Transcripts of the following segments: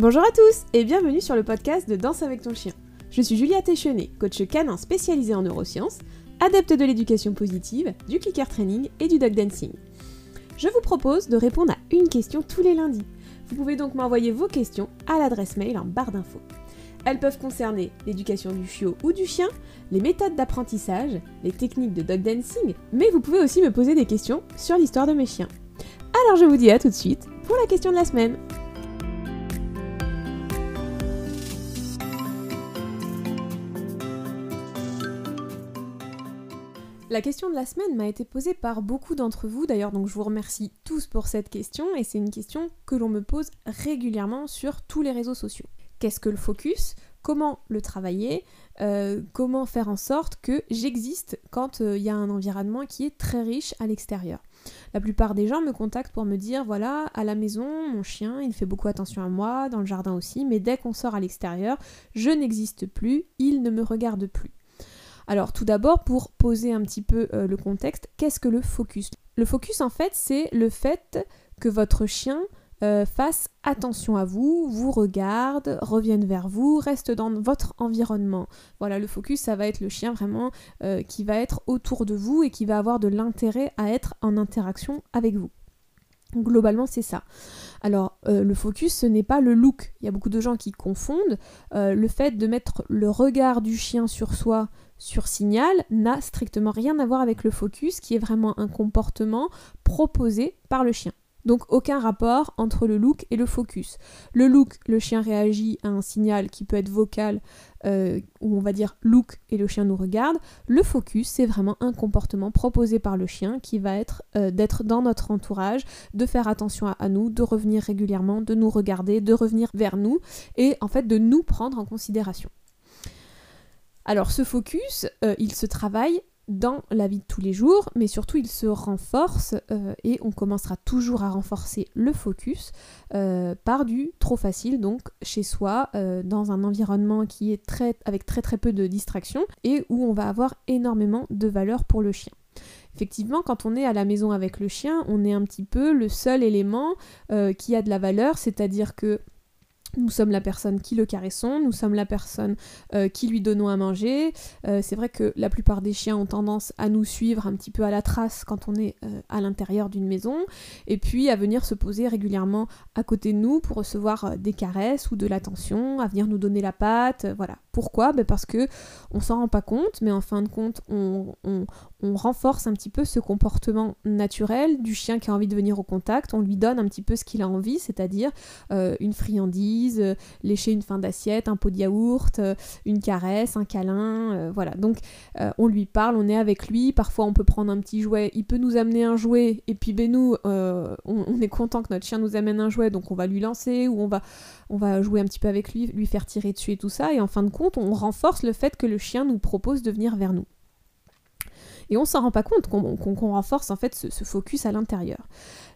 Bonjour à tous et bienvenue sur le podcast de Danse avec ton chien. Je suis Julia Téchenet, coach canin spécialisée en neurosciences, adepte de l'éducation positive, du clicker training et du dog dancing. Je vous propose de répondre à une question tous les lundis. Vous pouvez donc m'envoyer vos questions à l'adresse mail en barre d'infos. Elles peuvent concerner l'éducation du chiot ou du chien, les méthodes d'apprentissage, les techniques de dog dancing, mais vous pouvez aussi me poser des questions sur l'histoire de mes chiens. Alors je vous dis à tout de suite pour la question de la semaine. La question de la semaine m'a été posée par beaucoup d'entre vous d'ailleurs, donc je vous remercie tous pour cette question et c'est une question que l'on me pose régulièrement sur tous les réseaux sociaux. Qu'est-ce que le focus? Comment le travailler? Euh, Comment faire en sorte que j'existe quand euh, il y a un environnement qui est très riche à l'extérieur? La plupart des gens me contactent pour me dire voilà, à la maison, mon chien, il fait beaucoup attention à moi, dans le jardin aussi, mais dès qu'on sort à l'extérieur, je n'existe plus, il ne me regarde plus. Alors tout d'abord, pour poser un petit peu euh, le contexte, qu'est-ce que le focus? Le focus, en fait, c'est le fait que votre chien euh, fasse attention à vous, vous regarde, revienne vers vous, reste dans votre environnement. Voilà, le focus, ça va être le chien vraiment euh, qui va être autour de vous et qui va avoir de l'intérêt à être en interaction avec vous. Globalement, c'est ça. Alors, le focus, ce n'est pas le look. Il y a beaucoup de gens qui confondent le fait de mettre le regard du chien sur soi sur signal n'a strictement rien à voir avec le focus qui est vraiment un comportement proposé par le chien. Donc aucun rapport entre le look et le focus. Le look, le chien réagit à un signal qui peut être vocal, euh, ou on va dire look et le chien nous regarde. Le focus, c'est vraiment un comportement proposé par le chien qui va être euh, d'être dans notre entourage, de faire attention à, nous, de revenir régulièrement, de nous regarder, de revenir vers nous, et en fait de nous prendre en considération. Alors ce focus, euh, il se travaille dans la vie de tous les jours, mais surtout il se renforce euh, et on commencera toujours à renforcer le focus euh, par du trop facile, donc chez soi, dans un environnement qui est très, avec très très peu de distractions et où on va avoir énormément de valeur pour le chien. Effectivement, quand on est à la maison avec le chien, on est un petit peu le seul élément qui a de la valeur, c'est-à-dire que nous sommes la personne qui le caressons, nous sommes la personne euh, qui lui donnons à manger. Euh, c'est vrai que la plupart des chiens ont tendance à nous suivre un petit peu à la trace quand on est euh, à l'intérieur d'une maison, et puis à venir se poser régulièrement à côté de nous pour recevoir des caresses ou de l'attention, à venir nous donner la patte, voilà. Pourquoi? Ben Parce que on s'en rend pas compte, mais en fin de compte, on, renforce un petit peu ce comportement naturel du chien qui a envie de venir au contact. On lui donne un petit peu ce qu'il a envie, c'est-à-dire une friandise, euh, lécher une fin d'assiette, un pot de yaourt, euh, une caresse, un câlin, voilà. Donc on lui parle, on est avec lui. Parfois on peut prendre un petit jouet, il peut nous amener un jouet, et puis ben nous, on, on, est content que notre chien nous amène un jouet, donc on va lui lancer ou on va, on va jouer un petit peu avec lui, lui faire tirer dessus et tout ça. Et en fin de compte, on renforce le fait que le chien nous propose de venir vers nous. Et on s'en rend pas compte qu'on renforce en fait ce, focus à l'intérieur.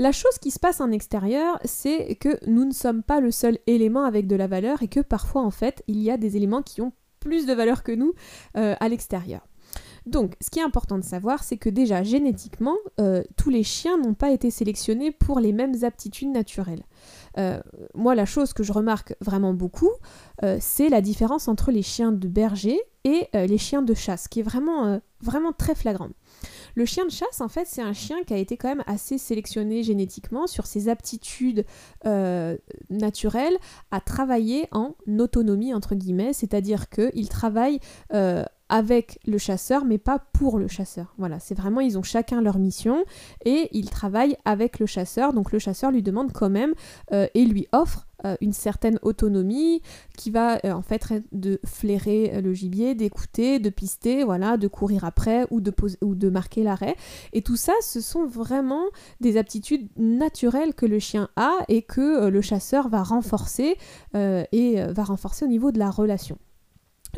La chose qui se passe en extérieur, c'est que nous ne sommes pas le seul élément avec de la valeur et que parfois en fait il y a des éléments qui ont plus de valeur que nous euh, à l'extérieur. Donc, ce qui est important de savoir, c'est que déjà génétiquement, euh, tous les chiens n'ont pas été sélectionnés pour les mêmes aptitudes naturelles. Euh, moi, la chose que je remarque vraiment beaucoup, c'est la différence entre les chiens de berger et les chiens de chasse, qui est vraiment, vraiment très flagrant. Le chien de chasse, en fait, c'est un chien qui a été quand même assez sélectionné génétiquement sur ses aptitudes naturelles à travailler en autonomie, entre guillemets, c'est-à-dire qu'il travaille avec le chasseur, mais pas pour le chasseur. Voilà, c'est vraiment, ils ont chacun leur mission et ils travaillent avec le chasseur. Donc le chasseur lui demande quand même euh, et lui offre euh, une certaine autonomie qui va euh, en fait de flairer le gibier, d'écouter, de pister, voilà, de courir après ou de, ou de marquer l'arrêt. Et tout ça, ce sont vraiment des aptitudes naturelles que le chien a et que le chasseur va renforcer et va renforcer au niveau de la relation.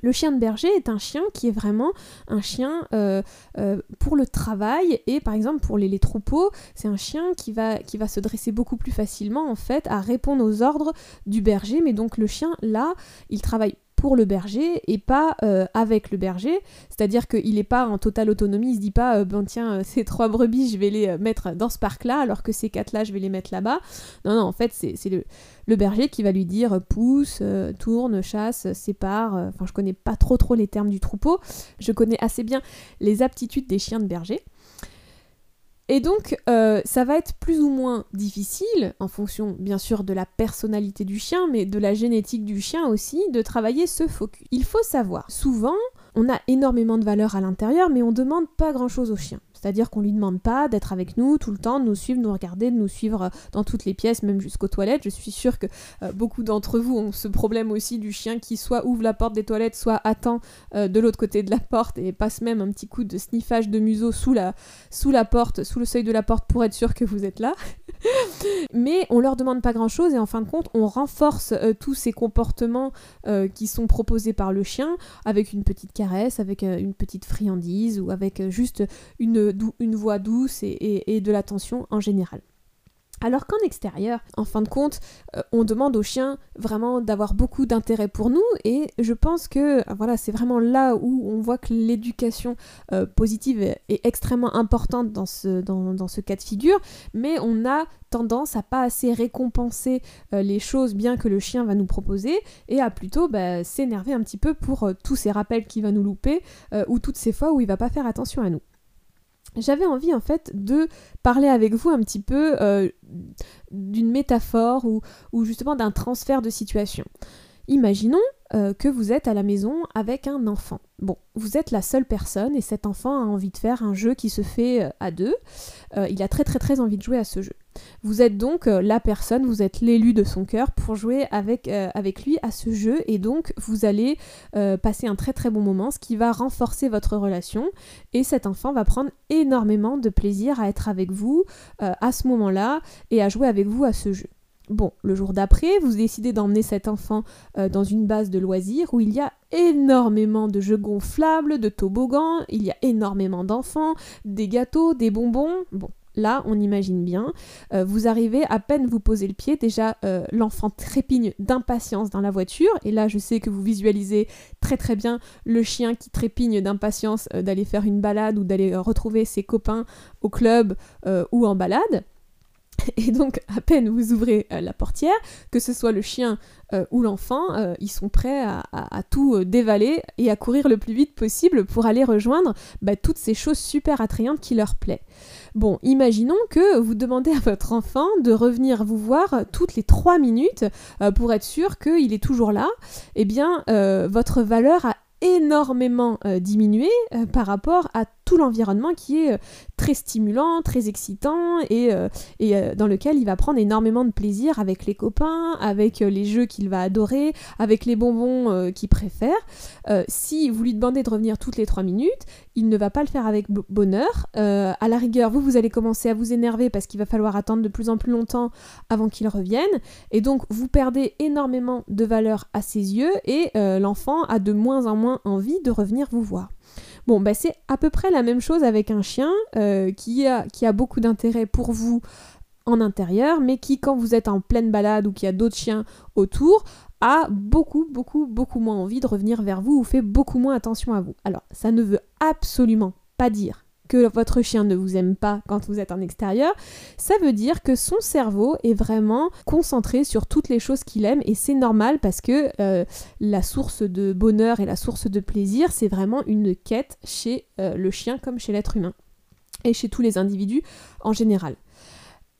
Le chien de berger est un chien qui est vraiment un chien euh, euh, pour le travail et par exemple pour les, troupeaux, c'est un chien qui va, qui va se dresser beaucoup plus facilement en fait à répondre aux ordres du berger. Mais donc le chien là, il travaille pour le berger et pas euh, avec le berger. C'est-à-dire qu'il n'est pas en totale autonomie, il se dit pas, euh, bon tiens, ces trois brebis, je vais les mettre dans ce parc-là, alors que ces quatre-là, je vais les mettre là-bas. Non, non, en fait, c'est le, le, berger qui va lui dire pousse, tourne, chasse, sépare. Enfin, je connais pas trop trop les termes du troupeau. Je connais assez bien les aptitudes des chiens de berger. Et donc, euh, ça va être plus ou moins difficile, en fonction bien sûr de la personnalité du chien, mais de la génétique du chien aussi, de travailler ce focus. Il faut savoir, souvent, on a énormément de valeur à l'intérieur, mais on demande pas grand-chose au chien. C'est-à-dire qu'on lui demande pas d'être avec nous tout le temps, de nous suivre, de nous regarder, de nous suivre euh, dans toutes les pièces, même jusqu'aux toilettes. Je suis sûre que euh, beaucoup d'entre vous ont ce problème aussi du chien qui soit ouvre la porte des toilettes, soit attend euh, de l'autre côté de la porte et passe même un petit coup de sniffage de museau sous la, sous la porte, sous le seuil de la porte pour être sûr que vous êtes là. Mais on leur demande pas grand-chose et en fin de compte, on renforce tous ces comportements qui sont proposés par le chien avec une petite caresse, avec une petite friandise ou avec juste une une voix douce et, de l'attention en général. Alors qu'en extérieur, en fin de compte, euh, on demande aux chiens vraiment d'avoir beaucoup d'intérêt pour nous et je pense que euh, voilà, c'est vraiment là où on voit que l'éducation euh, positive est, extrêmement importante dans ce, cas de figure, mais on a tendance à pas assez récompenser les choses bien que le chien va nous proposer et à plutôt bah, s'énerver un petit peu pour tous ces rappels qu'il va nous louper ou toutes ces fois où il va pas faire attention à nous j'avais envie en fait de parler avec vous un petit peu euh, d'une métaphore ou, ou justement d'un transfert de situation. Imaginons euh, que vous êtes à la maison avec un enfant. Bon, vous êtes la seule personne et cet enfant a envie de faire un jeu qui se fait euh, à deux. il a très très très envie de jouer à ce jeu. Vous êtes donc euh, la personne, vous êtes l'élu de son cœur pour jouer avec, euh, avec lui à ce jeu et donc vous allez euh, passer un très très bon moment, ce qui va renforcer votre relation et cet enfant va prendre énormément de plaisir à être avec vous à ce moment-là et à jouer avec vous à ce jeu. Bon, le jour d'après, vous décidez d'emmener cet enfant dans une base de loisirs où il y a énormément de jeux gonflables, de toboggans, il y a énormément d'enfants, des gâteaux, des bonbons. Bon, Là, on imagine bien, euh, vous arrivez à peine vous poser le pied, déjà euh, l'enfant trépigne d'impatience dans la voiture, et là je sais que vous visualisez très très bien le chien qui trépigne d'impatience euh, d'aller faire une balade ou d'aller retrouver ses copains au club ou en balade. Et donc, à peine vous ouvrez la portière, que ce soit le chien ou l'enfant, ils sont prêts à, tout dévaler et à courir le plus vite possible pour aller rejoindre bah, toutes ces choses super attrayantes qui leur plaisent. Bon, imaginons que vous demandez à votre enfant de revenir vous voir toutes les 3 minutes euh, pour être sûr qu'il est toujours là. Eh bien, euh, votre valeur a énormément euh, diminué par rapport à l'environnement qui est très stimulant, très excitant et, et dans lequel il va prendre énormément de plaisir avec les copains, avec les jeux qu'il va adorer, avec les bonbons qu'il préfère. si vous lui demandez de revenir toutes les 3 minutes, il ne va pas le faire avec bonheur. Euh, à la rigueur, vous, vous allez commencer à vous énerver parce qu'il va falloir attendre de plus en plus longtemps avant qu'il revienne. Et donc, vous perdez énormément de valeur à ses yeux et euh, l'enfant a de moins en moins envie de revenir vous voir. Bon, bah, c'est à peu près la même chose avec un chien euh, qui, a, qui a beaucoup d'intérêt pour vous en intérieur, mais qui, quand vous êtes en pleine balade ou qu'il y a d'autres chiens autour, a beaucoup, beaucoup, beaucoup moins envie de revenir vers vous ou fait beaucoup moins attention à vous. Alors, ça ne veut absolument pas dire que votre chien ne vous aime pas quand vous êtes en extérieur, ça veut dire que son cerveau est vraiment concentré sur toutes les choses qu'il aime et c'est normal parce que euh, la source de bonheur et la source de plaisir, c'est vraiment une quête chez euh, le chien comme chez l'être humain et chez tous les individus en général.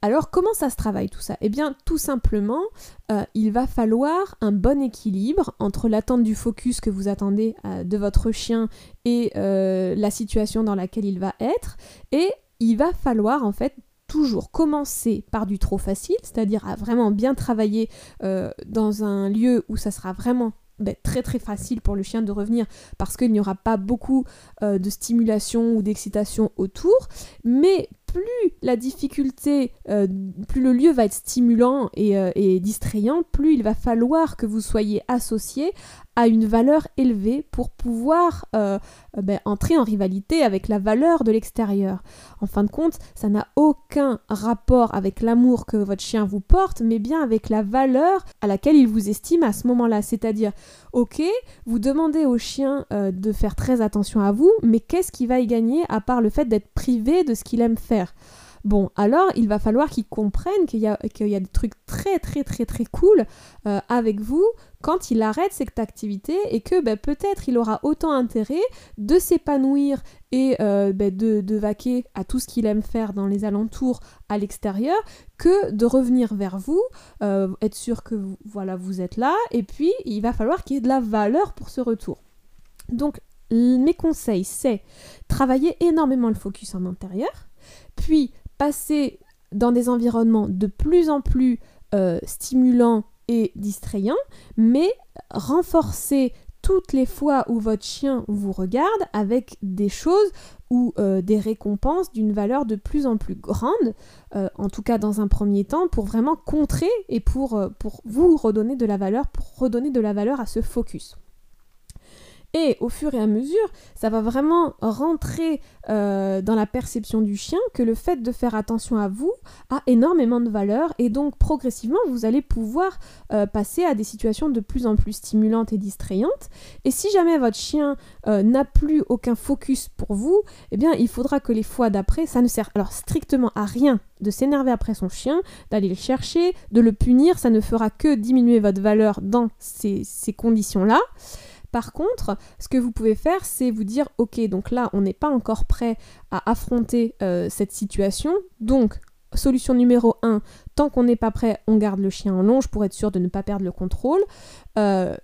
Alors comment ça se travaille tout ça? Eh bien tout simplement, euh, il va falloir un bon équilibre entre l'attente du focus que vous attendez euh, de votre chien et euh, la situation dans laquelle il va être. Et il va falloir en fait toujours commencer par du trop facile, c'est-à-dire à vraiment bien travailler dans un lieu où ça sera vraiment ben, très très facile pour le chien de revenir parce qu'il n'y aura pas beaucoup de stimulation ou d'excitation autour, mais plus la difficulté, euh, plus le lieu va être stimulant et, euh, et, distrayant, plus il va falloir que vous soyez associé à une valeur élevée pour pouvoir euh, ben, entrer en rivalité avec la valeur de l'extérieur. En fin de compte, ça n'a aucun rapport avec l'amour que votre chien vous porte, mais bien avec la valeur à laquelle il vous estime à ce moment-là. C'est-à-dire, ok, vous demandez au chien de faire très attention à vous, mais qu'est-ce qu'il va y gagner à part le fait d'être privé de ce qu'il aime faire? Bon, alors il va falloir qu'il comprenne qu'il y, a, des trucs très très très très cool euh, avec vous quand il arrête cette activité et que ben, peut-être il aura autant intérêt de s'épanouir et euh, ben, de, vaquer à tout ce qu'il aime faire dans les alentours à l'extérieur que de revenir vers vous, euh, être sûr que voilà, vous êtes là et puis il va falloir qu'il y ait de la valeur pour ce retour. Donc mes conseils, c'est travailler énormément le focus en intérieur, puis passer dans des environnements de plus en plus euh, stimulants et distrayants, mais renforcer toutes les fois où votre chien vous regarde avec des choses ou euh, des récompenses d'une valeur de plus en plus grande, euh, en tout cas dans un premier temps, pour vraiment contrer et pour, pour vous redonner de la valeur, pour redonner de la valeur à ce focus. Et au fur et à mesure, ça va vraiment rentrer euh, dans la perception du chien que le fait de faire attention à vous a énormément de valeur et donc progressivement vous allez pouvoir euh, passer à des situations de plus en plus stimulantes et distrayantes. Et si jamais votre chien euh, n'a plus aucun focus pour vous, eh bien il faudra que les fois d'après, ça ne sert alors strictement à rien de s'énerver après son chien, d'aller le chercher, de le punir, ça ne fera que diminuer votre valeur dans ces, ces conditions-là. Par contre, ce que vous pouvez faire, c'est vous dire, ok, donc là, on n'est pas encore prêt à affronter euh, cette situation, donc Solution numéro 1, tant qu'on n'est pas prêt, on garde le chien en longe pour être sûr de ne pas perdre le contrôle. Euh,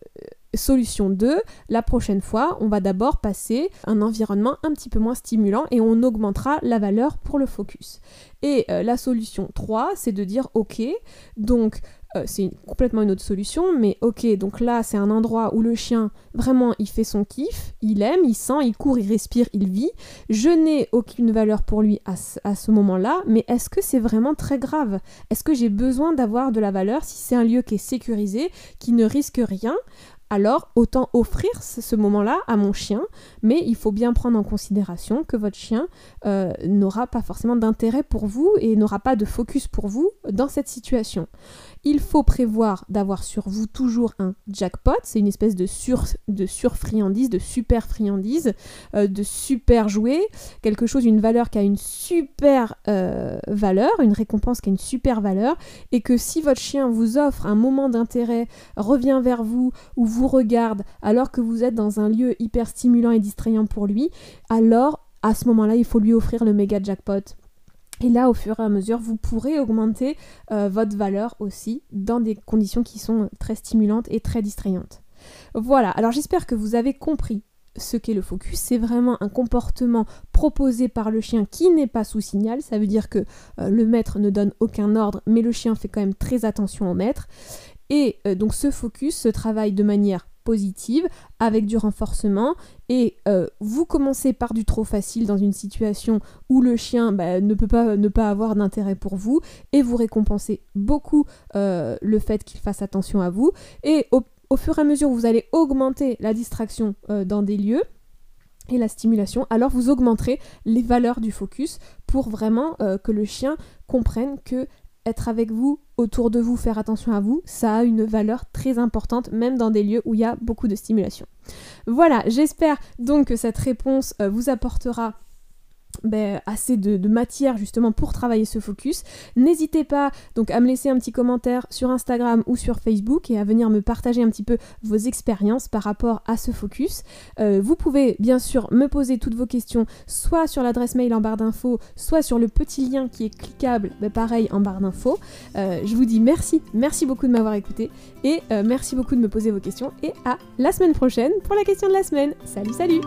solution 2, la prochaine fois, on va d'abord passer un environnement un petit peu moins stimulant et on augmentera la valeur pour le focus. Et euh, la solution 3, c'est de dire ok, donc euh, c'est complètement une autre solution, mais ok, donc là c'est un endroit où le chien vraiment il fait son kiff, il aime, il sent, il court, il respire, il vit. Je n'ai aucune valeur pour lui à ce, moment-là, mais est-ce que c'est vraiment très grave? Est-ce que j'ai besoin d'avoir de la valeur si c'est un lieu qui est sécurisé, qui ne risque rien? Alors autant offrir ce moment-là à mon chien, mais il faut bien prendre en considération que votre chien euh, n'aura pas forcément d'intérêt pour vous et n'aura pas de focus pour vous dans cette situation il faut prévoir d'avoir sur vous toujours un jackpot, c'est une espèce de, sur, de surfriandise, de super friandise, euh, de super jouet, quelque chose, une valeur qui a une super euh, valeur, une récompense qui a une super valeur, et que si votre chien vous offre un moment d'intérêt, revient vers vous ou vous regarde alors que vous êtes dans un lieu hyper stimulant et distrayant pour lui, alors à ce moment-là, il faut lui offrir le méga jackpot et là, au fur et à mesure, vous pourrez augmenter euh, votre valeur aussi dans des conditions qui sont très stimulantes et très distrayantes. Voilà, alors j'espère que vous avez compris ce qu'est le focus. C'est vraiment un comportement proposé par le chien qui n'est pas sous signal. Ça veut dire que euh, le maître ne donne aucun ordre, mais le chien fait quand même très attention au maître. Et euh, donc ce focus se travaille de manière avec du renforcement. Et euh, vous commencez par du trop facile dans une situation où le chien bah, ne peut pas ne pas avoir d'intérêt pour vous. Et vous récompensez beaucoup euh, le fait qu'il fasse attention à vous. Et au, fur et à mesure vous allez augmenter la distraction euh, dans des lieux et la stimulation, alors vous augmenterez les valeurs du focus pour vraiment que le chien comprenne que être avec vous, autour de vous, faire attention à vous, ça a une valeur très importante, même dans des lieux où il y a beaucoup de stimulation. Voilà, j'espère donc que cette réponse euh, vous apportera ben, assez de, matière justement pour travailler ce focus. N'hésitez pas donc à me laisser un petit commentaire sur Instagram ou sur Facebook et à venir me partager un petit peu vos expériences par rapport à ce focus. Euh, vous pouvez bien sûr me poser toutes vos questions soit sur l'adresse mail en barre d'infos, soit sur le petit lien qui est cliquable, ben, pareil en barre d'infos. Euh, je vous dis merci, merci beaucoup de m'avoir écouté et euh, merci beaucoup de me poser vos questions et à la semaine prochaine pour la question de la semaine. Salut salut